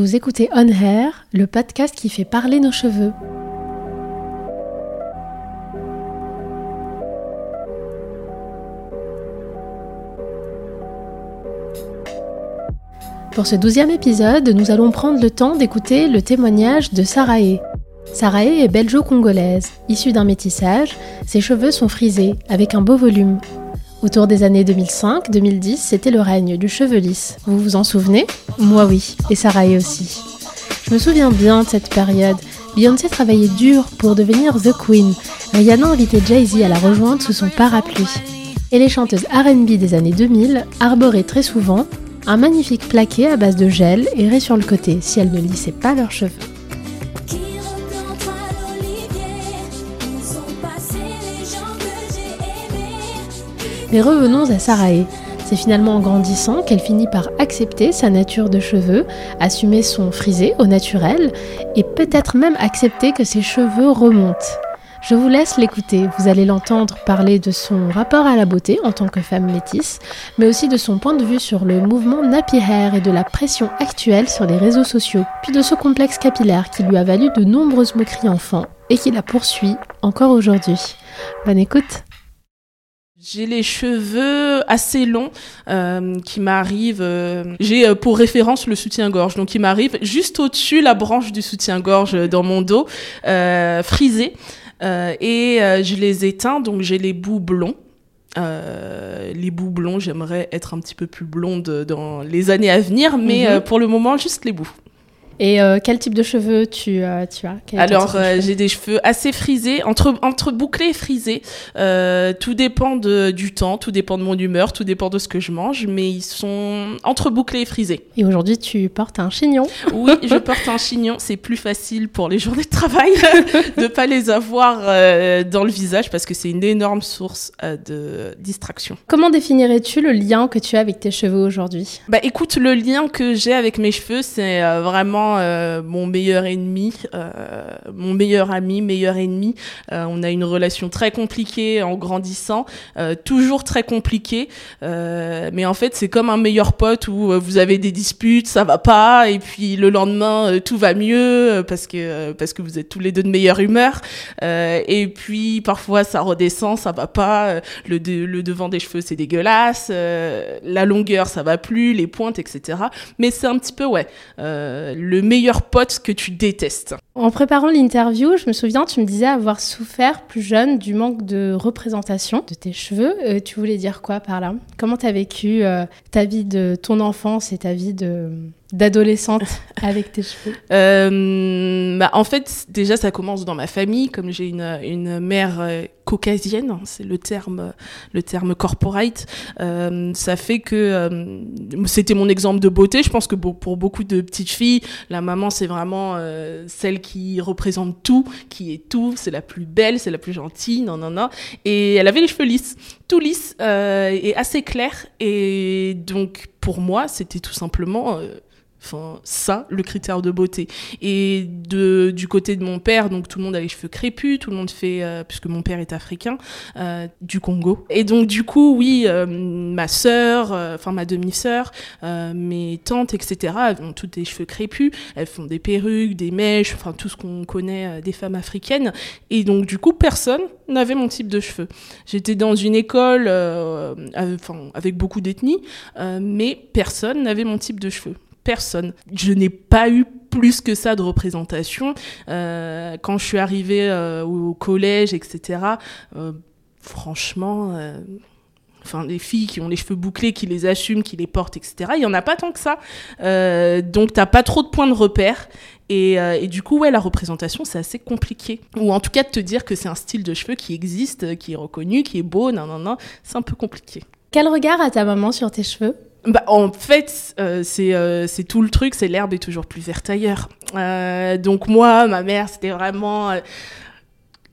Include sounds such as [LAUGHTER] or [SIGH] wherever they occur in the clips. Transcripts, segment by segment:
Vous écoutez On Hair, le podcast qui fait parler nos cheveux. Pour ce douzième épisode, nous allons prendre le temps d'écouter le témoignage de Sarae. Sarae est belgeo-congolaise. Issue d'un métissage, ses cheveux sont frisés, avec un beau volume. Autour des années 2005-2010, c'était le règne du cheveu lisse. Vous vous en souvenez? Moi oui, et Sarae aussi. Je me souviens bien de cette période. Beyoncé travaillait dur pour devenir The Queen. Rihanna invitait Jay-Z à la rejoindre sous son parapluie. Et les chanteuses RB des années 2000 arboraient très souvent un magnifique plaqué à base de gel erré sur le côté si elles ne lissaient pas leurs cheveux. Mais revenons à Sarae. C'est finalement en grandissant qu'elle finit par accepter sa nature de cheveux, assumer son frisé au naturel et peut-être même accepter que ses cheveux remontent. Je vous laisse l'écouter, vous allez l'entendre parler de son rapport à la beauté en tant que femme métisse, mais aussi de son point de vue sur le mouvement nappy et de la pression actuelle sur les réseaux sociaux, puis de ce complexe capillaire qui lui a valu de nombreuses moqueries enfants et qui la poursuit encore aujourd'hui. Bonne écoute j'ai les cheveux assez longs euh, qui m'arrivent. Euh, j'ai euh, pour référence le soutien-gorge, donc il m'arrive juste au-dessus la branche du soutien-gorge dans mon dos, frisé. et je les éteins, donc j'ai les bouts blonds. les bouts blonds, j'aimerais être un petit peu plus blonde dans les années à venir, mais mhm. pour le moment, juste les bouts. Et euh, quel type de cheveux tu, euh, tu as? Alors, euh, j'ai des cheveux assez frisés, entre, entre bouclés et frisés. tout dépend de, du temps, tout dépend de mon humeur, tout dépend de ce que je mange, mais ils sont entre bouclés et frisés. Et aujourd'hui, tu portes un chignon Oui, je [LAUGHS] porte un chignon. C'est plus facile pour les journées de travail [LAUGHS] de ne pas les avoir dans le visage parce que c'est une énorme source de distraction. Comment définirais-tu le lien que tu as avec tes cheveux aujourd'hui? Bah écoute, le lien que j'ai avec mes cheveux, c'est vraiment euh, mon meilleur ennemi, euh, mon meilleur ami, meilleur ennemi. Euh, on a une relation très compliquée en grandissant, toujours très compliquée. mais en fait, c'est comme un meilleur pote où vous avez des disputes, ça va pas, et puis le lendemain tout va mieux parce que parce que vous êtes tous les deux de meilleure humeur. et puis parfois ça redescend, ça va pas. Le, devant des cheveux c'est dégueulasse, la longueur ça va plus, les pointes etc. Mais c'est un petit peu ouais meilleur pote que tu détestes En préparant l'interview, je me souviens, tu me disais avoir souffert plus jeune du manque de représentation de tes cheveux. Euh, tu voulais dire quoi par là? Comment tu as vécu euh, ta vie de ton enfance et ta vie de d'adolescente [LAUGHS] avec tes cheveux? Euh, bah, En fait, déjà, ça commence dans ma famille, comme j'ai une, une mère caucasienne, c'est le terme, le terme corporate. Euh, ça fait que euh, c'était mon exemple de beauté. Je pense que pour beaucoup de petites filles, la maman, c'est vraiment euh, qui représente tout, qui est tout, c'est la plus belle, c'est la plus gentille, non, non, non. Et elle avait les cheveux lisses, tout lisses et assez clairs. Et donc, pour moi, c'était tout simplement Enfin, ça, le critère de beauté. Et de, du côté de mon père, donc tout le monde a les cheveux crépus, tout le monde fait, euh, puisque mon père est africain, euh, du Congo. Et donc du coup, oui, euh, ma sœur, enfin ma demi-sœur, mes tantes, etc., elles ont toutes des cheveux crépus, elles font des perruques, des mèches, enfin tout ce qu'on connaît des femmes africaines. Et donc du coup, personne n'avait mon type de cheveux. J'étais dans une école, enfin avec beaucoup d'ethnies, mais personne n'avait mon type de cheveux personne. Je n'ai pas eu plus que ça de représentation. Euh, quand je suis arrivée euh, au collège, etc., euh, franchement, enfin, les filles qui ont les cheveux bouclés, qui les assument, qui les portent, etc., il n'y en a pas tant que ça. donc, tu n'as pas trop de points de repère. Et, et, du coup, ouais, la représentation, c'est assez compliqué. Ou en tout cas, de te dire que c'est un style de cheveux qui existe, qui est reconnu, qui est beau, non, non, non, c'est un peu compliqué. Quel regard a ta maman sur tes cheveux? Bah, en fait, euh, euh, c'est tout le truc, c'est l'herbe est toujours plus verte ailleurs. Euh, donc moi, ma mère, c'était vraiment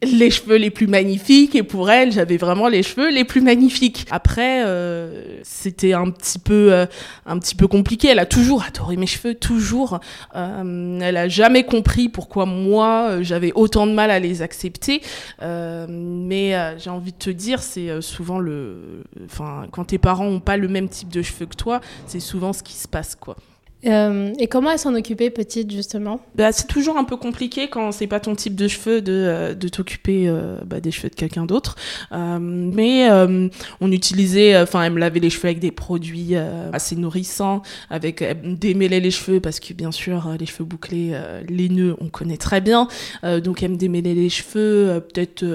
les cheveux les plus magnifiques et pour elle j'avais vraiment les cheveux les plus magnifiques. Après euh, c'était un petit peu euh, un petit peu compliqué. Elle a toujours adoré mes cheveux toujours. Euh, elle a jamais compris pourquoi moi euh, j'avais autant de mal à les accepter. Euh, mais euh, j'ai envie de te dire c'est souvent le enfin quand tes parents ont pas le même type de cheveux que toi c'est souvent ce qui se passe quoi Euh, et comment elle s'en occupait petite justement? Bah, C'est toujours un peu compliqué quand c'est pas ton type de cheveux de, euh, de t'occuper euh, bah, des cheveux de quelqu'un d'autre. mais on utilisait, enfin elle me lavait les cheveux avec des produits assez nourrissants, avec démêler les cheveux parce que bien sûr les cheveux bouclés, les nœuds on connaît très bien. donc elle me démêlait les cheveux peut-être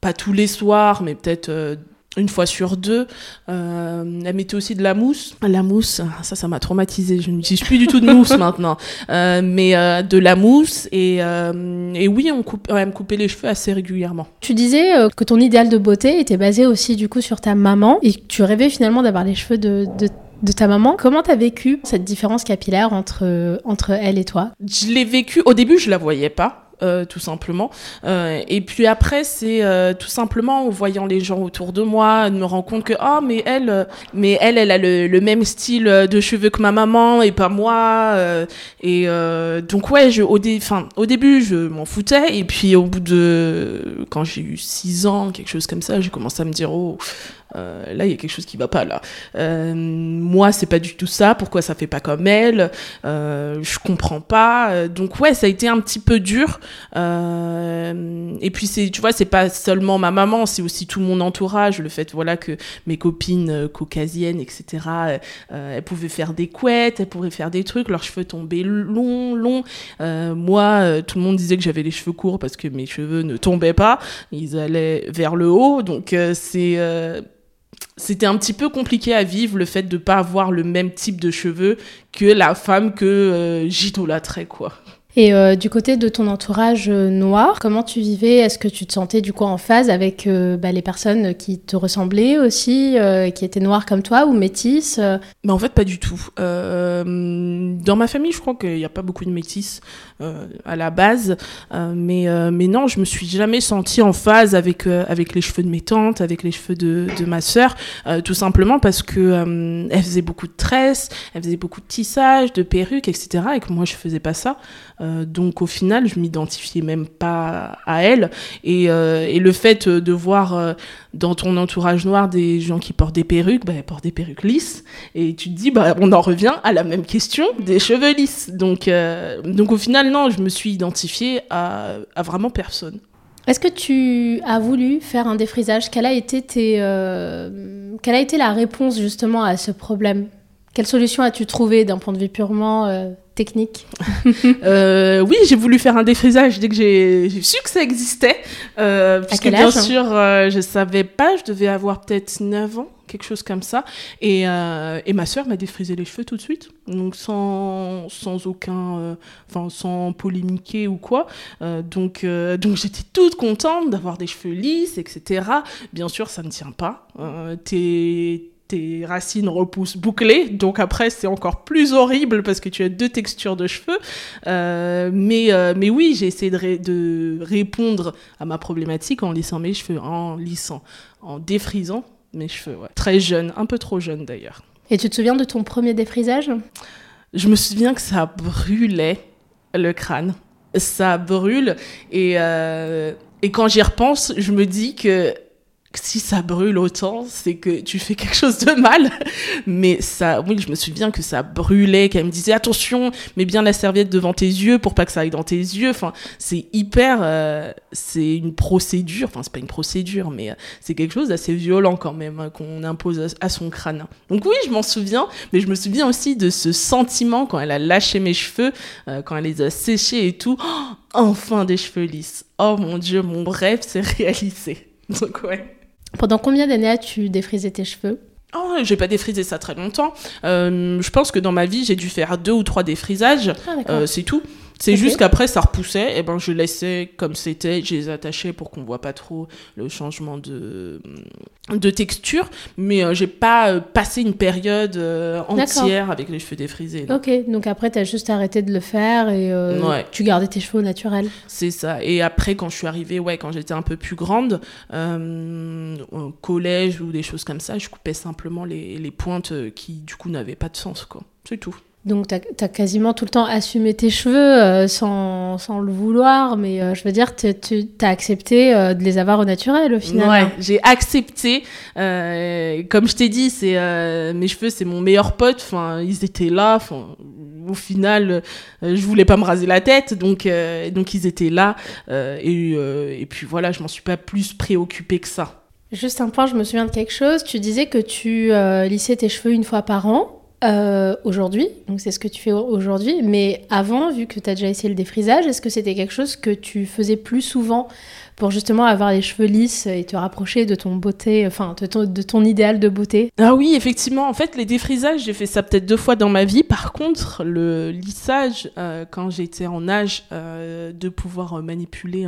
pas tous les soirs, mais peut-être une fois sur deux. Euh, elle mettait aussi de la mousse. La mousse, ça, ça m'a traumatisé. Je n'utilise plus du tout de mousse [LAUGHS] maintenant. Euh, mais euh, de la mousse et, et oui, on coupe, elle me coupait les cheveux assez régulièrement. Tu disais que ton idéal de beauté était basé aussi du coup sur ta maman et que tu rêvais finalement d'avoir les cheveux de, de de ta maman. Comment t'as vécu cette différence capillaire entre, entre elle et toi? Je l'ai vécu, au début je la voyais pas. Euh, tout simplement. Euh, et puis après, c'est euh, tout simplement en voyant les gens autour de moi, de me rendre compte que oh mais elle, mais elle, elle a le, même style de cheveux que ma maman et pas moi. et donc ouais, je, au, dé, au début, je m'en foutais. Et puis au bout de, quand j'ai eu 6 ans, quelque chose comme ça, j'ai commencé à me dire oh euh, là il y a quelque chose qui va pas là. Euh, moi c'est pas du tout ça. Pourquoi ça fait pas comme elle? Euh, Je comprends pas. Euh, donc ouais, ça a été un petit peu dur. Euh, et puis c'est, tu vois, c'est pas seulement ma maman, c'est aussi tout mon entourage. Le fait voilà que mes copines euh, caucasiennes, etc. elles pouvaient faire des couettes, elles pouvaient faire des trucs. Leurs cheveux tombaient longs, longs. moi, tout le monde disait que j'avais les cheveux courts parce que mes cheveux ne tombaient pas. Ils allaient vers le haut. Donc c'est c'était un petit peu compliqué à vivre le fait de pas avoir le même type de cheveux que la femme que euh, j'idolâtrais quoi. Et euh, du côté de ton entourage euh, noir, comment tu vivais? Est-ce que tu te sentais du coup en phase avec euh, bah, les personnes qui te ressemblaient aussi, qui étaient noires comme toi ou métisses Mais en fait, pas du tout. dans ma famille, je crois qu'il n'y a pas beaucoup de métisses à la base, mais mais non, je me suis jamais sentie en phase avec avec les cheveux de mes tantes, avec les cheveux de, de ma sœur, tout simplement parce que elle faisait beaucoup de tresses, elle faisait beaucoup de tissage, de perruques, etc. Et que moi, je faisais pas ça. Euh, donc au final, je m'identifiais même pas à elle. Et, euh, et le fait de voir euh, dans ton entourage noir des gens qui portent des perruques, bah, portent des perruques lisses. Et tu te dis, bah, on en revient à la même question des cheveux lisses. Donc, donc au final, non, je me suis identifiée à, à vraiment personne. Est-ce que tu as voulu faire un défrisage? Quelle a été tes, quelle a été la réponse justement à ce problème? Quelle solution as-tu trouvé d'un point de vue purement technique? [LAUGHS] Euh, Oui, j'ai voulu faire un défrisage dès que j'ai su que ça existait. Euh, puisque bien sûr, euh, je savais pas, je devais avoir peut-être 9 ans, quelque chose comme ça. Et, euh, et ma soeur m'a défrisé les cheveux tout de suite, donc sans, sans aucun, enfin sans polémiquer ou quoi. donc donc j'étais toute contente d'avoir des cheveux lisses, etc. Bien sûr, ça ne tient pas. t'es tes racines repoussent bouclées, donc après c'est encore plus horrible parce que tu as deux textures de cheveux. Euh, mais, euh, mais oui, j'ai essayé de, de, répondre à ma problématique en lissant mes cheveux, en lissant, en défrisant mes cheveux. Très jeune, un peu trop jeune d'ailleurs. Et tu te souviens de ton premier défrisage? Je me souviens que ça brûlait le crâne. Ça brûle et, euh, et quand j'y repense, je me dis que si ça brûle autant, c'est que tu fais quelque chose de mal. Mais ça, oui, je me souviens que ça brûlait, qu'elle me disait attention, mets bien la serviette devant tes yeux pour pas que ça aille dans tes yeux. Enfin, c'est hyper, euh, c'est une procédure. Enfin, c'est pas une procédure, mais euh, c'est quelque chose d'assez violent quand même hein, qu'on impose à, son crâne. Donc oui, je m'en souviens, mais je me souviens aussi de ce sentiment quand elle a lâché mes cheveux, euh, quand elle les a séchés et tout. Oh, enfin des cheveux lisses. Oh mon dieu, mon rêve s'est [LAUGHS] réalisé. Donc ouais. Pendant combien d'années as-tu défrisé tes cheveux? Oh, j'ai pas défrisé ça très longtemps. Euh, je pense que dans ma vie, j'ai dû faire deux ou trois défrisages. Ah, euh, c'est tout. C'est juste qu'après, ça repoussait, et ben je laissais comme c'était, je les attachais pour qu'on voit pas trop le changement de, de texture, mais euh, j'ai pas euh, passé une période euh, entière avec les cheveux défrisés. Ok, donc après, tu as juste arrêté de le faire et tu gardais tes cheveux naturels. C'est ça. Et après, quand je suis arrivée, ouais, quand j'étais un peu plus grande, au collège ou des choses comme ça, je coupais simplement les, les pointes qui, du coup, n'avaient pas de sens, quoi. C'est tout. Donc, tu as, quasiment tout le temps assumé tes cheveux euh, sans, sans, le vouloir, mais euh, je veux dire, tu as accepté euh, de les avoir au naturel au final. Ouais, j'ai accepté. comme je t'ai dit, c'est mes cheveux, c'est mon meilleur pote. Enfin, ils étaient là. Enfin, au final, je voulais pas me raser la tête, donc, donc ils étaient là. Et, et, puis voilà, je m'en suis pas plus préoccupée que ça. Juste un point, je me souviens de quelque chose. Tu disais que tu lissais tes cheveux une fois par an. Euh, aujourd'hui, donc c'est ce que tu fais aujourd'hui, mais avant, vu que tu as déjà essayé le défrisage, est-ce que c'était quelque chose que tu faisais plus souvent pour justement avoir les cheveux lisses et te rapprocher de ton beauté, enfin de ton, idéal de beauté? Ah oui, effectivement, en fait les défrisages, j'ai fait ça peut-être deux fois dans ma vie. Par contre, le lissage, euh, quand j'étais en âge euh, de pouvoir manipuler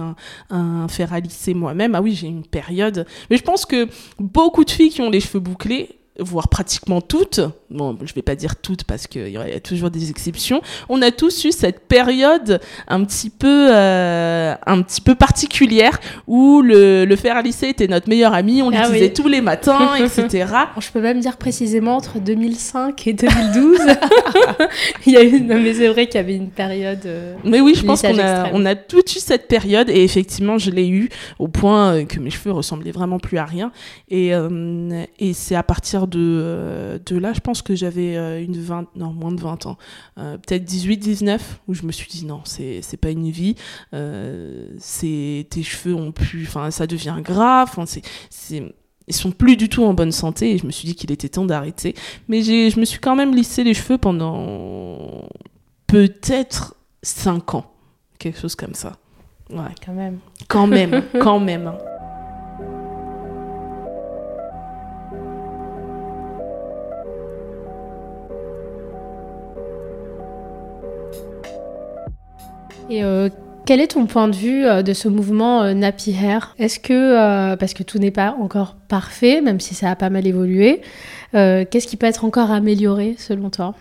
un fer à lisser moi-même, ah oui, j'ai une période. Mais je pense que beaucoup de filles qui ont les cheveux bouclés, voire pratiquement toutes, bon, je vais pas dire toutes parce qu'il y a toujours des exceptions, on a tous eu cette période un petit peu, euh, un petit peu particulière où le, le fer à lisser était notre meilleur ami, on ah l'utilisait tous les matins, [LAUGHS] etc. je peux même dire précisément entre 2005 et 2012, [LAUGHS] il y a eu, mais c'est vrai qu'il y avait une période. Euh, mais oui, je pense qu'on a, on a tous eu cette période et effectivement, je l'ai eu au point que mes cheveux ressemblaient vraiment plus à rien. Et, euh, et c'est à partir de, euh, de là, je pense que j'avais euh, une 20, non, moins de 20 ans, euh, peut-être 18, 19, où je me suis dit non, c'est, pas une vie, c'est, tes cheveux ont plus, enfin, ça devient grave, c'est, c'est, ils sont plus du tout en bonne santé et je me suis dit qu'il était temps d'arrêter. Mais je me suis quand même lissé les cheveux pendant peut-être 5 ans, quelque chose comme ça. Ouais. Quand même. Quand même, quand même. Euh, quel est ton point de vue euh, de ce mouvement euh, Nappy Hair Est-ce que, parce que tout n'est pas encore parfait, même si ça a pas mal évolué, qu'est-ce qui peut être encore amélioré selon toi?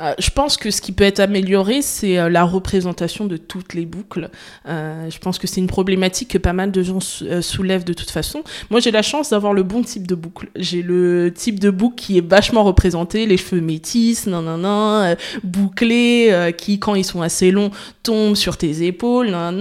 Euh, je pense que ce qui peut être amélioré, c'est euh, la représentation de toutes les boucles. Euh, je pense que c'est une problématique que pas mal de gens soulèvent de toute façon. Moi, j'ai la chance d'avoir le bon type de boucle. J'ai le type de boucle qui est vachement représenté, les cheveux métis, nan, nan, nan bouclés, qui, quand ils sont assez longs, tombent sur tes épaules, nan,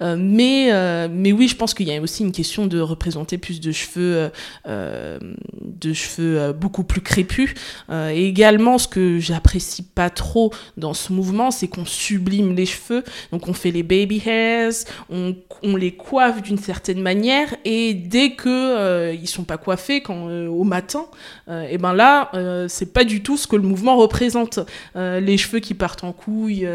nan. mais, mais oui, je pense qu'il y a aussi une question de représenter plus de cheveux, de cheveux beaucoup plus crépus. et également, ce que j'apprécie pas trop dans ce mouvement, c'est qu'on sublime les cheveux. Donc on fait les baby hairs, on, les coiffe d'une certaine manière et dès que euh, ils sont pas coiffés quand euh, au matin, euh, et ben là c'est pas du tout ce que le mouvement représente. les cheveux qui partent en couille,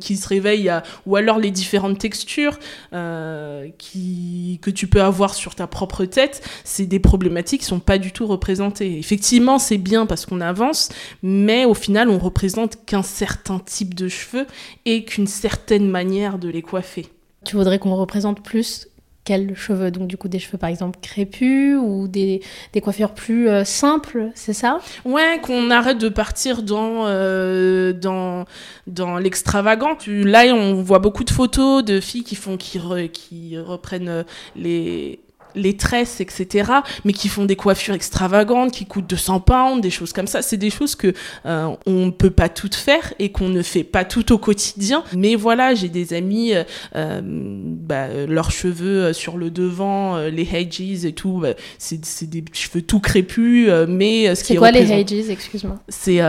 qui se réveillent, ou alors les différentes textures que tu peux avoir sur ta propre tête, c'est des problématiques qui sont pas du tout représentées. Effectivement, c'est bien parce qu'on avance, mais au final on représente qu'un certain type de cheveux et qu'une certaine manière de les coiffer. Tu voudrais qu'on représente plus quels cheveux? Donc du coup des cheveux par exemple crépus ou des, coiffures plus euh, simples, c'est ça? Ouais, qu'on arrête de partir dans, euh, dans, dans l'extravagant. Là, on voit beaucoup de photos de filles qui font qui, qui reprennent euh, les les tresses, etc., mais qui font des coiffures extravagantes, qui coûtent 200 pounds, des choses comme ça. C'est des choses que euh, on ne peut pas toutes faire et qu'on ne fait pas tout au quotidien. Mais voilà, j'ai des amis, euh, euh bah, leurs cheveux sur le devant, les hedges et tout, bah, c'est des cheveux tout crépus, mais ce qui est quoi les hedges Excuse-moi? C'est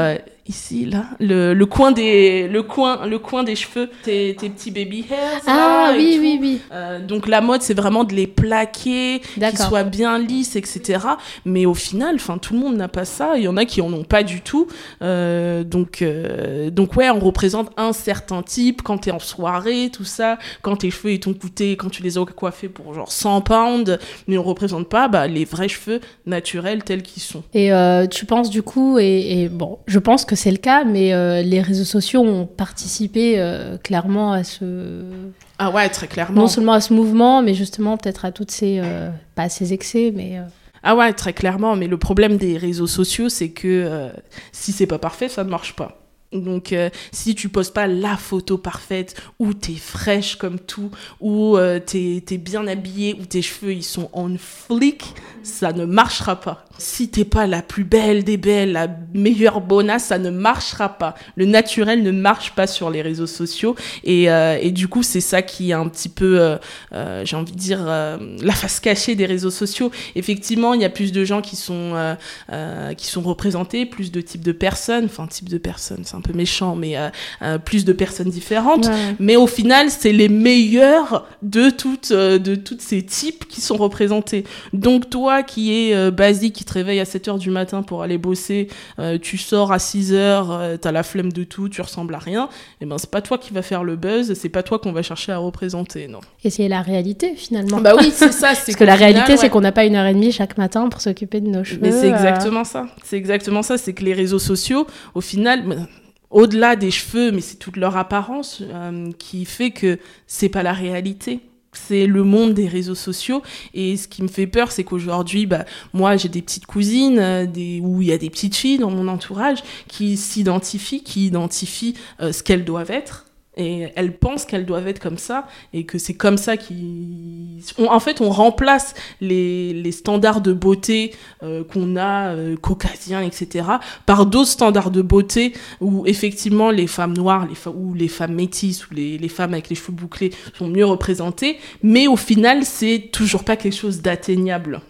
ici là. Le, le, coin des le coin le coin des cheveux tes, tes petits baby hairs ah oui oui oui. Euh, donc la mode c'est vraiment de les plaquer qu'ils soient bien lisses etc mais au final enfin tout le monde n'a pas ça. Il y en a qui en ont pas du tout. Euh, donc euh, donc ouais on représente un certain type quand t'es en soirée tout ça. Quand tes cheveux ils t'ont coûté quand tu les as coiffés pour genre 100 pounds mais on représente pas bah, les vrais cheveux naturels tels qu'ils sont. Et tu penses du coup et, et bon je pense que c'est le cas, mais euh, les réseaux sociaux ont participé euh, clairement à ce. Ah ouais, très clairement. Non seulement à ce mouvement, mais justement peut-être à toutes ces. Euh, pas ces excès, mais. Ah ouais, très clairement. Mais le problème des réseaux sociaux, c'est que si c'est pas parfait, ça ne marche pas. Donc, euh, si tu poses pas la photo parfaite, où t'es fraîche comme tout, où euh, t'es es bien habillée, où tes cheveux ils sont en flic, ça ne marchera pas. Si t'es pas la plus belle des belles, la meilleure bonasse, ça ne marchera pas. Le naturel ne marche pas sur les réseaux sociaux. Et, euh, du coup, c'est ça qui est un petit peu, euh, j'ai envie de dire, la face cachée des réseaux sociaux. Effectivement, il y a plus de gens qui sont, qui sont représentés, plus de types de personnes, enfin, types de personnes, c'est peu méchant, mais plus de personnes différentes. Mais au final, c'est les meilleurs de toutes, de toutes ces types qui sont représentés. Donc, toi qui est basique, te réveilles à 7 h du matin pour aller bosser, euh, tu sors à 6 h euh, tu as la flemme de tout, tu ressembles à rien, et eh ben c'est pas toi qui va faire le buzz, c'est pas toi qu'on va chercher à représenter, non. Et c'est la réalité finalement. Bah oui, c'est [LAUGHS] ça. Parce que la réalité, c'est qu'on n'a pas une heure et demie chaque matin pour s'occuper de nos cheveux. Mais c'est euh. exactement ça. C'est exactement ça. C'est que les réseaux sociaux, au final, au-delà des cheveux, mais c'est toute leur apparence qui fait que c'est pas la réalité c'est le monde des réseaux sociaux. Et ce qui me fait peur, c'est qu'aujourd'hui, bah, moi, j'ai des petites cousines, euh, des, il y a des petites filles dans mon entourage qui s'identifient, qui identifient euh, ce qu'elles doivent être et elles pensent qu'elles doivent être comme ça et que c'est comme ça qu'ils en fait on remplace les, les standards de beauté euh, qu'on a euh, caucasiens etc par d'autres standards de beauté où effectivement les femmes noires les ou les femmes métisses ou les, les femmes avec les cheveux bouclés sont mieux représentées. Mais au final c'est toujours pas quelque chose d'atteignable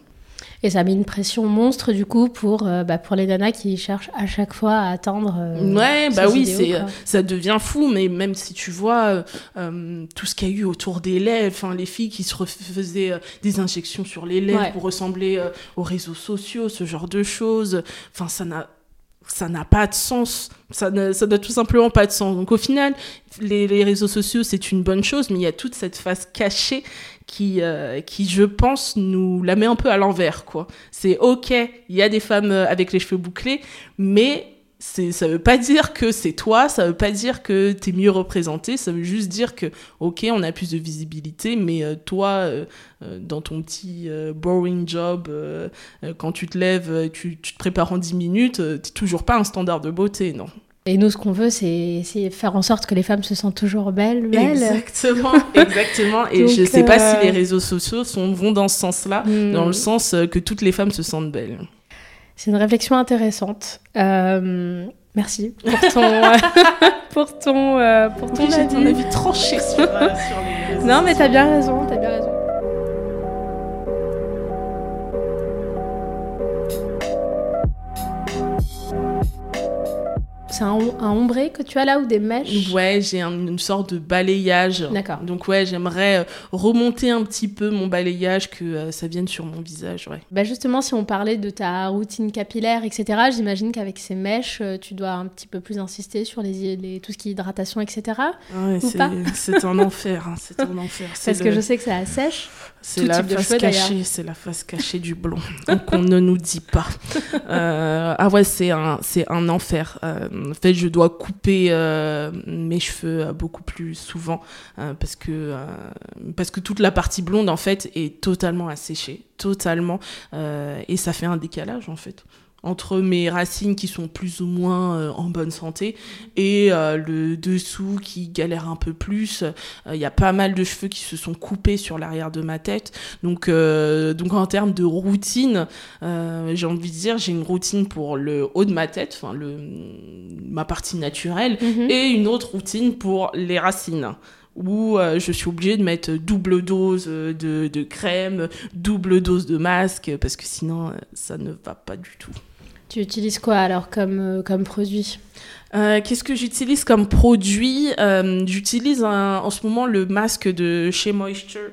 et ça met une pression monstre du coup pour, euh, bah, pour les nanas qui cherchent à chaque fois à atteindre. Euh, ouais, bah oui, c'est, ça devient fou, mais même si tu vois euh, tout ce qu'il y a eu autour des lèvres, enfin les filles qui se faisaient des injections sur les lèvres pour ressembler aux réseaux sociaux, ce genre de choses, enfin ça n'a ça n'a pas de sens. Ça n'a, ça tout simplement pas de sens. Donc au final, les, les réseaux sociaux, c'est une bonne chose, mais il y a toute cette face cachée qui, euh, qui, je pense, nous la met un peu à l'envers, quoi. C'est ok, il y a des femmes euh, avec les cheveux bouclés, mais ça veut pas dire que c'est toi, ça veut pas dire que tu es mieux représenté, ça veut juste dire que, ok, on a plus de visibilité, mais euh, toi, dans ton petit boring job, quand tu te lèves, tu, tu, te prépares en 10 minutes, t'es toujours pas un standard de beauté, non. Et nous, ce qu'on veut, c'est faire en sorte que les femmes se sentent toujours belles. belles. Exactement, [LAUGHS] exactement. Et je ne sais pas si les euh, réseaux sociaux sont, vont dans ce sens-là, hmm. dans le sens euh, que toutes les femmes se sentent belles. C'est une réflexion intéressante. Euh, merci pour ton, [LAUGHS] [LAUGHS] pour ton, pour ton avis. avis tranché sur, sur les réseaux Non, mais t'as bien raison, as bien raison. C'est un, ombré que tu as là ou des mèches Ouais, j'ai une sorte de balayage. D'accord. Donc ouais, j'aimerais euh, remonter un petit peu mon balayage, que euh, ça vienne sur mon visage, ouais. Bah justement, si on parlait de ta routine capillaire, etc., j'imagine qu'avec ces mèches, euh, tu dois un petit peu plus insister sur les, les tout ce qui est hydratation, etc. Ouais, [LAUGHS] c'est un enfer, hein, c'est un enfer. [LAUGHS] Parce que je sais que ça assèche. C'est la face cachée, c'est la face cachée du blond. Donc on ne nous dit pas. ah ouais, c'est un, c'est un enfer. En fait, je dois couper euh, mes cheveux euh, beaucoup plus souvent euh, parce que parce que toute la partie blonde en fait est totalement asséchée, totalement, et ça fait un décalage en fait entre mes racines qui sont plus ou moins euh, en bonne santé et euh, le dessous qui galère un peu plus. Euh, il y a pas mal de cheveux qui se sont coupés sur l'arrière de ma tête. Donc, donc en termes de routine, j'ai envie de dire, j'ai une routine pour le haut de ma tête, enfin le ma partie naturelle, mhm. et une autre routine pour les racines où je suis obligée de mettre double dose de, de, crème, double dose de masque, parce que sinon, ça ne va pas du tout. Tu utilises quoi alors comme, euh, comme produit? Euh, Qu'est-ce que j'utilise comme produit? Euh, J'utilise en ce moment le masque de chez Moisture.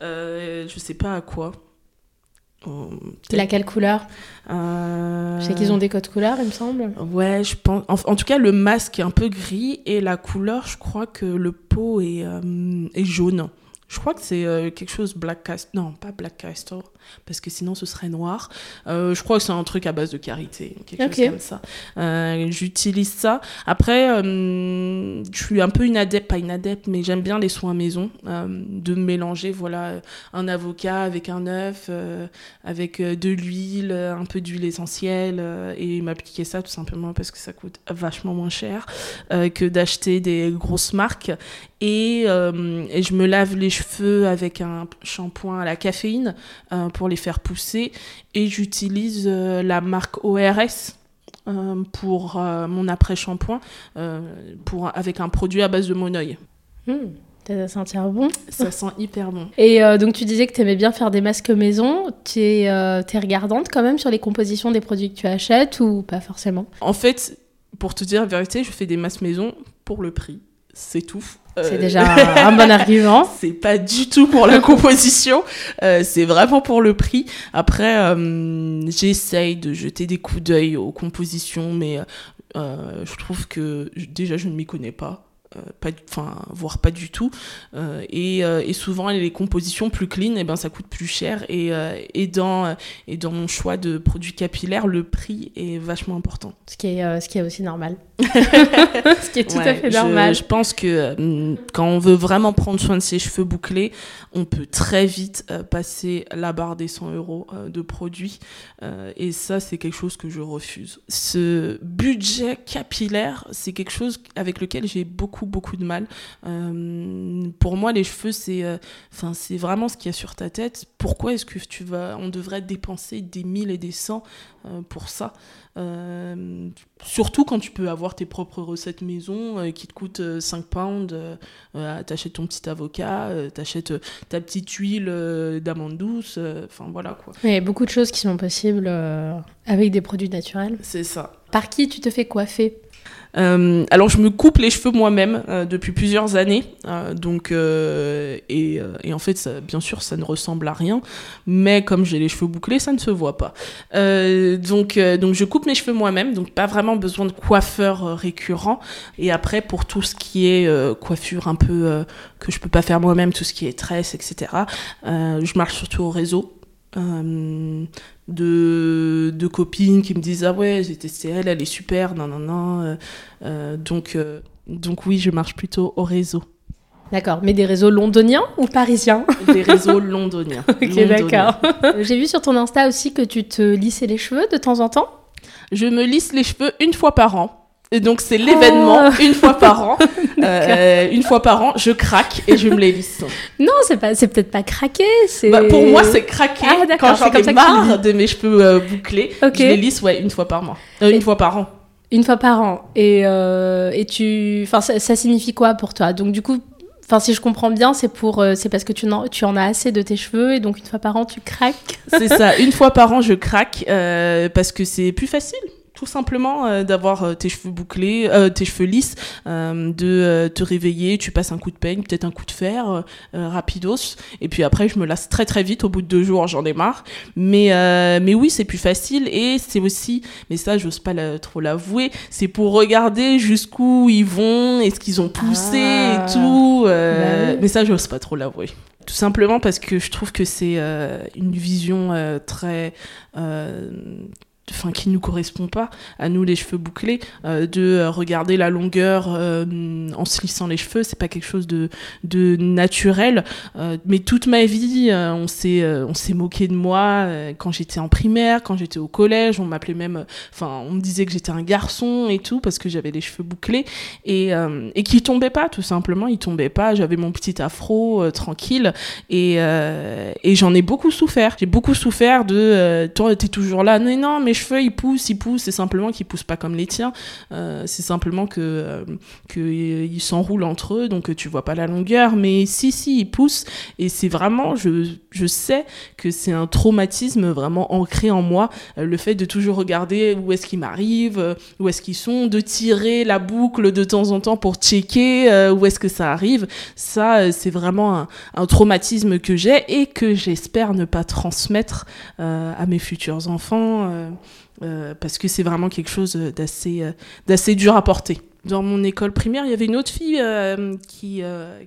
je sais pas à quoi. Il a quelle couleur? Je sais qu'ils ont des codes couleurs, il me semble. Ouais, je pense. En, tout cas, le masque est un peu gris et la couleur, je crois que le pot est, est jaune. Je crois que c'est euh, quelque chose Black Castor. Non, pas Black Castor, parce que sinon ce serait noir. Euh, je crois que c'est un truc à base de karité, quelque chose comme ça. Euh, j'utilise ça. Après, je suis un peu une adepte, pas une adepte, mais j'aime bien les soins maison, de mélanger voilà un avocat avec un œuf, avec de l'huile, un peu d'huile essentielle et m'appliquer ça tout simplement parce que ça coûte vachement moins cher que d'acheter des grosses marques et, et, je me lave les cheveux avec un shampoing à la caféine pour les faire pousser et j'utilise la marque ORS euh, pour euh, mon après-shampoing euh, pour, avec un produit à base de monoeil. Mmh. Ça sent bon Ça sent hyper bon. Et donc tu disais que tu aimais bien faire des masques maison. Tu es, es, regardante quand même sur les compositions des produits que tu achètes ou pas forcément? En fait, pour te dire la vérité, je fais des masques maison pour le prix. C'est tout. C'est euh, déjà un bon argument. [LAUGHS] c'est pas du tout pour la composition, euh, c'est vraiment pour le prix. Après, euh, j'essaye de jeter des coups d'œil aux compositions, mais je trouve que déjà je ne m'y connais pas. Euh, pas, enfin, voire pas du tout. Euh, et, euh, et, souvent, les compositions plus clean, et eh ben, ça coûte plus cher. Et, et, dans, et dans mon choix de produits capillaires, le prix est vachement important. Ce qui est, ce qui est aussi normal. [LAUGHS] ce qui est tout à fait normal. Je, pense que quand on veut vraiment prendre soin de ses cheveux bouclés, on peut très vite passer la barre des 100 euros de produits. et ça, c'est quelque chose que je refuse. Ce budget capillaire, c'est quelque chose avec lequel j'ai beaucoup beaucoup de mal. Euh, pour moi, les cheveux, c'est euh, enfin c'est vraiment ce qu'il y a sur ta tête. Pourquoi est-ce que tu vas, on devrait dépenser des mille et des cents euh, pour ça? Surtout quand tu peux avoir tes propres recettes maison qui te coûtent 5 pounds. t'achètes ton petit avocat, t'achètes ta petite huile d'amande douce. Enfin voilà quoi. Il y a beaucoup de choses qui sont possibles avec des produits naturels. C'est ça. Par qui tu te fais coiffer? Alors je me coupe les cheveux moi-même euh, depuis plusieurs années, euh, donc et, en fait bien sûr ça ne ressemble à rien, mais comme j'ai les cheveux bouclés ça ne se voit pas. donc donc je coupe mes cheveux moi-même, donc pas vraiment besoin de coiffeur récurrent. Et après pour tout ce qui est coiffure un peu que je peux pas faire moi-même, tout ce qui est tresse, etc. je marche surtout au réseau. Euh, de, de, copines qui me disent ah ouais j'ai testé elle elle est super non non non euh, euh, donc donc oui je marche plutôt au réseau D'accord, mais des réseaux londoniens ou parisiens Des réseaux [LAUGHS] londoniens. ok, d'accord. J'ai vu sur ton Insta aussi que tu te lissais les cheveux de temps en temps Je me lisse les cheveux une fois par an. Et donc c'est l'événement oh. une fois par an. [LAUGHS] Euh, une fois par an, je craque et je me les lisse. Non, c'est pas, c'est peut-être pas craquer. C'est... Bah, pour moi, c'est craquer ah, quand j'en ai marre de mes cheveux euh, bouclés. Je les lisse ouais une fois par mois, euh, une fois par an. Une fois par an. Et, et tu, enfin, ça, ça, signifie quoi pour toi? Donc du coup, Enfin, si je comprends bien, c'est pour, c'est parce que tu en, tu en as assez de tes cheveux et donc une fois par an tu craques? c'est ça, [LAUGHS] une fois par an je craque parce que c'est plus facile tout simplement euh, d'avoir euh, tes cheveux bouclés, euh, tes cheveux lisses, de te réveiller, tu passes un coup de peigne, peut-être un coup de fer, rapidos, et puis après je me lasse très très vite, au bout de deux jours j'en ai marre, mais mais oui c'est plus facile. Et c'est aussi, mais ça j'ose pas trop l'avouer, c'est pour regarder jusqu'où ils vont, est-ce qu'ils ont poussé et ah. tout, bah mais ça j'ose pas trop l'avouer. Tout simplement parce que je trouve que c'est une vision très enfin qui nous correspond pas à nous les cheveux bouclés euh, de euh, regarder la longueur euh, en se lissant les cheveux c'est pas quelque chose de, de naturel. Mais toute ma vie on s'est on s'est moqué de moi quand j'étais en primaire quand j'étais au collège on m'appelait même enfin on me disait que j'étais un garçon et tout parce que j'avais les cheveux bouclés. Et et qui tombaient pas tout simplement ils tombaient pas. J'avais mon petit afro tranquille. Et et j'en ai beaucoup souffert. J'ai beaucoup souffert de toi t'es toujours là. Non non mais cheveux ils poussent, ils poussent, c'est simplement qu'ils poussent pas comme les tiens. Euh, c'est simplement que, euh, que ils s'enroulent entre eux, donc tu vois pas la longueur. Mais si, si, ils poussent. Et c'est vraiment, je, je sais que c'est un traumatisme vraiment ancré en moi, euh, le fait de toujours regarder où est-ce qu'ils m'arrivent, où est-ce qu'ils sont, de tirer la boucle de temps en temps pour checker où est-ce que ça arrive. Ça, c'est vraiment un, traumatisme que j'ai et que j'espère ne pas transmettre à mes futurs enfants. Euh, parce que c'est vraiment quelque chose d'assez euh, d'assez dur à porter. Dans mon école primaire, il y avait une autre fille euh, qui,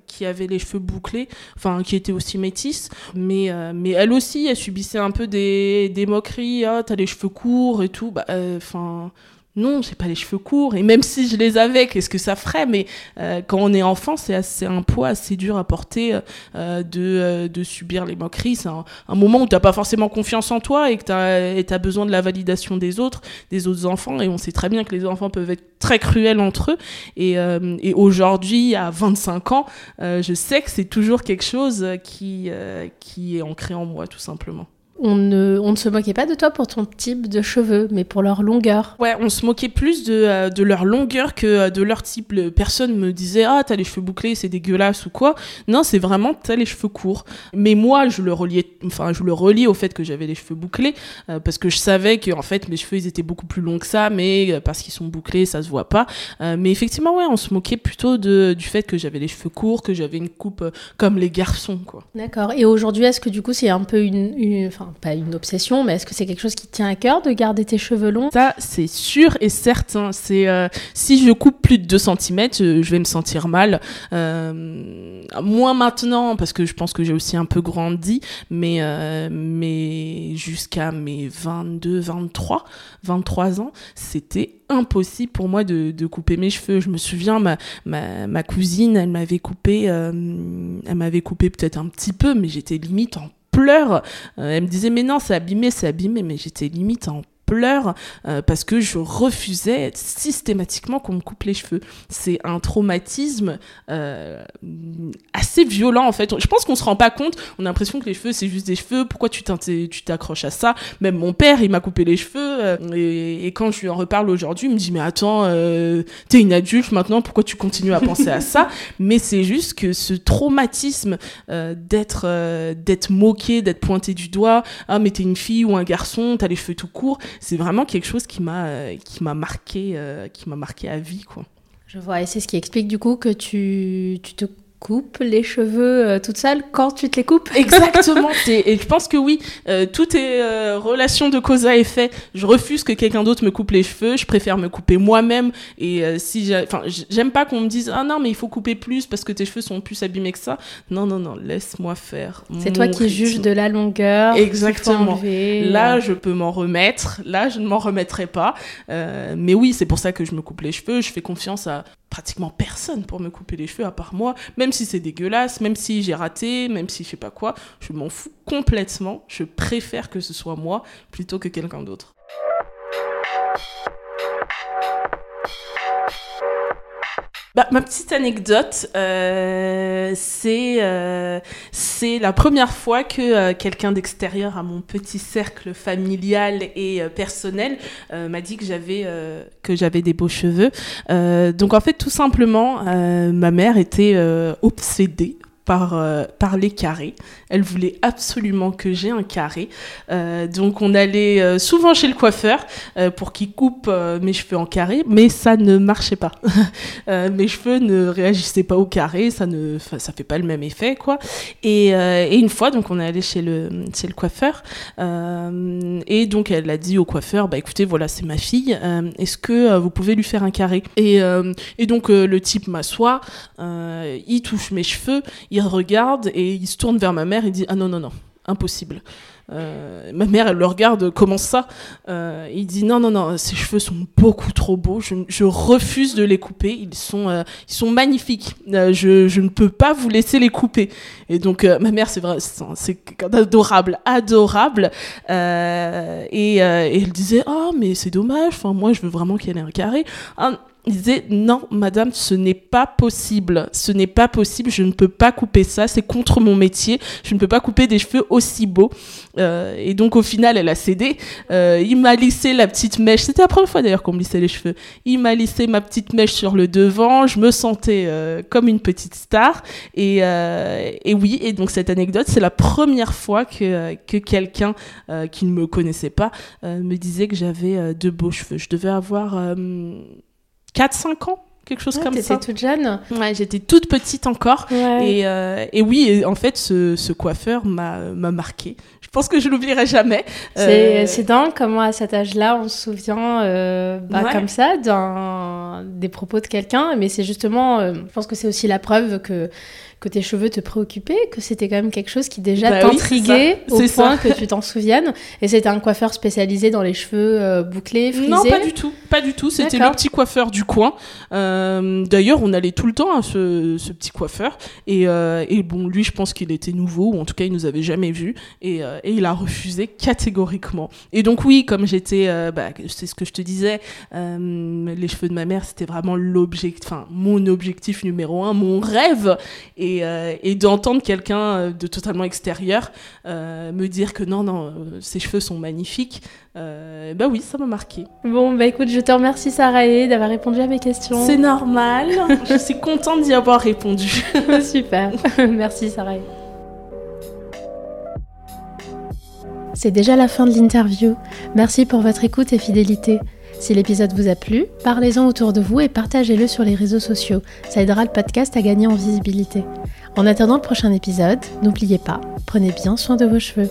qui avait les cheveux bouclés, enfin qui était aussi métisse, mais, mais elle aussi, elle subissait un peu des, des moqueries, ah, t'as les cheveux courts et tout. Bah, enfin, non, j'ai pas les cheveux courts. Et même si je les avais, qu'est-ce que ça ferait? Mais euh, quand on est enfant, c'est un poids assez dur à porter euh, de, euh, de subir les moqueries. C'est un, moment où t'as pas forcément confiance en toi et que t'as as besoin de la validation des autres, des autres enfants. Et on sait très bien que les enfants peuvent être très cruels entre eux. Et, et aujourd'hui, à 25 ans, je sais que c'est toujours quelque chose qui, qui est ancré en moi, tout simplement on ne, on ne se moquait pas de toi pour ton type de cheveux, mais pour leur longueur. Ouais, on se moquait plus de, euh, de leur longueur que euh, de leur type. Personne me disait Ah, t'as les cheveux bouclés, c'est dégueulasse ou quoi. Non, c'est vraiment t'as les cheveux courts. Mais moi, je le reliais, enfin, je le relie au fait que j'avais les cheveux bouclés, euh, parce que je savais que en fait, mes cheveux, ils étaient beaucoup plus longs que ça, mais parce qu'ils sont bouclés, ça se voit pas. mais effectivement, ouais, on se moquait plutôt de, du fait que j'avais les cheveux courts, que j'avais une coupe comme les garçons, quoi. D'accord. Et aujourd'hui, est-ce que du coup, c'est un peu une, une... Pas une obsession, mais est-ce que c'est quelque chose qui tient à cœur de garder tes cheveux longs? Ça, c'est sûr et certain. C'est euh, si je coupe plus de 2 cm, je vais me sentir mal. Euh, moins maintenant parce que je pense que j'ai aussi un peu grandi, mais euh, mais jusqu'à mes 22, 23, 23 ans, c'était impossible pour moi de, couper mes cheveux. Je me souviens, ma, ma, ma cousine, elle m'avait coupé, elle m'avait coupé peut-être un petit peu, mais j'étais limite en Euh, elle me disait mais non c'est abîmé, c'est abîmé, mais j'étais limite en pleurs euh, parce que je refusais systématiquement qu'on me coupe les cheveux. C'est un traumatisme euh, assez violent en fait. Je pense qu'on se rend pas compte. On a l'impression que les cheveux c'est juste des cheveux. Pourquoi tu t'accroches à ça? Même mon père il m'a coupé les cheveux euh, et, et, quand je lui en reparle aujourd'hui, il me dit mais attends, t'es une adulte maintenant, pourquoi tu continues à penser à ça? Mais c'est juste que ce traumatisme d'être d'être moqué, d'être pointé du doigt, ah mais t'es une fille ou un garçon, t'as les cheveux tout courts, c'est vraiment quelque chose qui m'a qui m'a marqué euh, qui m'a marqué à vie quoi. Je vois et c'est ce qui explique du coup que tu, tu te coupe les cheveux euh, toute seule quand tu te les coupes. [LAUGHS] Exactement. et je pense que oui, euh, tout est euh, relation de cause à effet. Je refuse que quelqu'un d'autre me coupe les cheveux. Je préfère me couper moi-même. Et si, enfin, j'aime pas qu'on me dise ah non mais il faut couper plus parce que tes cheveux sont plus abîmés que ça. Non non non, laisse-moi faire. C'est toi qui juges de la longueur. Exactement. Là je peux m'en remettre. Là je ne m'en remettrai pas. mais oui, c'est pour ça que je me coupe les cheveux. Je fais confiance à pratiquement personne pour me couper les cheveux à part moi, même si c'est dégueulasse, même si j'ai raté, même si je sais pas quoi, je m'en fous complètement. Je préfère que ce soit moi plutôt que quelqu'un d'autre. Bah, ma petite anecdote, euh, c'est euh, c'est la première fois que euh, quelqu'un d'extérieur à mon petit cercle familial et personnel m'a dit que j'avais que j'avais des beaux cheveux. donc en fait, tout simplement, ma mère était obsédée par, euh, par les carrés. Elle voulait absolument que j'ai un carré. Euh, donc on allait euh, souvent chez le coiffeur pour qu'il coupe mes cheveux en carré, mais ça ne marchait pas. [LAUGHS] mes cheveux ne réagissaient pas au carré, ça ne ça fait pas le même effet quoi. Et, et une fois donc on est allé chez le chez le coiffeur et donc elle a dit au coiffeur bah écoutez voilà c'est ma fille, est-ce que vous pouvez lui faire un carré? Et, et donc le type m'assoit, il touche mes cheveux, il regarde et il se tourne vers ma mère et dit Ah non, non, non, impossible. Euh, ma mère, elle le regarde, comment ça? Euh, Il dit non, non, non, ses cheveux sont beaucoup trop beaux. Je, refuse de les couper. Ils sont, euh, ils sont magnifiques. Je, je, ne peux pas vous laisser les couper. Et donc, ma mère, c'est vrai, c'est adorable, adorable. Et, elle disait oh, mais c'est dommage. Enfin, moi, je veux vraiment qu'elle ait un carré. Il disait non madame ce n'est pas possible. Ce n'est pas possible. Je ne peux pas couper ça. C'est contre mon métier. Je ne peux pas couper des cheveux aussi beaux. Euh, et donc au final elle a cédé. Euh, il m'a lissé la petite mèche. C'était la première fois d'ailleurs qu'on me lissait les cheveux. Il m'a lissé ma petite mèche sur le devant. Je me sentais euh, comme une petite star. Et, et oui. Et donc cette anecdote c'est la première fois que, que quelqu'un qui ne me connaissait pas me disait que j'avais de beaux cheveux. Je devais avoir 4-5 ans quelque chose comme ça. toute jeune Ouais, j'étais toute petite encore. Et, euh, et, oui, en fait, ce, ce coiffeur m'a marqué. Je pense que je l'oublierai jamais. C'est euh... dingue comment à cet âge-là, on se souvient euh, bah, comme ça des propos de quelqu'un. Mais c'est justement, euh, je pense que c'est aussi la preuve que que tes cheveux te préoccupaient, que c'était quand même quelque chose qui déjà Bah t'intriguait au point ça. que tu t'en souviennes. Et c'était un coiffeur spécialisé dans les cheveux euh, bouclés, frisés. Non, pas du tout, pas du tout. C'était le petit coiffeur du coin. Euh, D'ailleurs, on allait tout le temps à ce, ce petit coiffeur. Et, euh, et bon, lui, je pense qu'il était nouveau, ou en tout cas, il nous avait jamais vus. Et, et il a refusé catégoriquement. Et donc, oui, comme j'étais, bah, c'est ce que je te disais, les cheveux de ma mère, c'était vraiment l'objectif, enfin, mon objectif numéro un, mon rêve. Et, euh, et d'entendre quelqu'un euh, de totalement extérieur euh, me dire que non, non, euh, ses cheveux sont magnifiques, euh, bah oui, ça m'a marqué. Bon, bah écoute, je te remercie Sarah d'avoir répondu à mes questions. C'est normal. Je suis contente d'y avoir répondu. [LAUGHS] Super. [LAUGHS] Merci Sarah. C'est déjà la fin de l'interview. Merci pour votre écoute et fidélité. Si l'épisode vous a plu, parlez-en autour de vous et partagez-le sur les réseaux sociaux. Ça aidera le podcast à gagner en visibilité. En attendant le prochain épisode, n'oubliez pas, prenez bien soin de vos cheveux.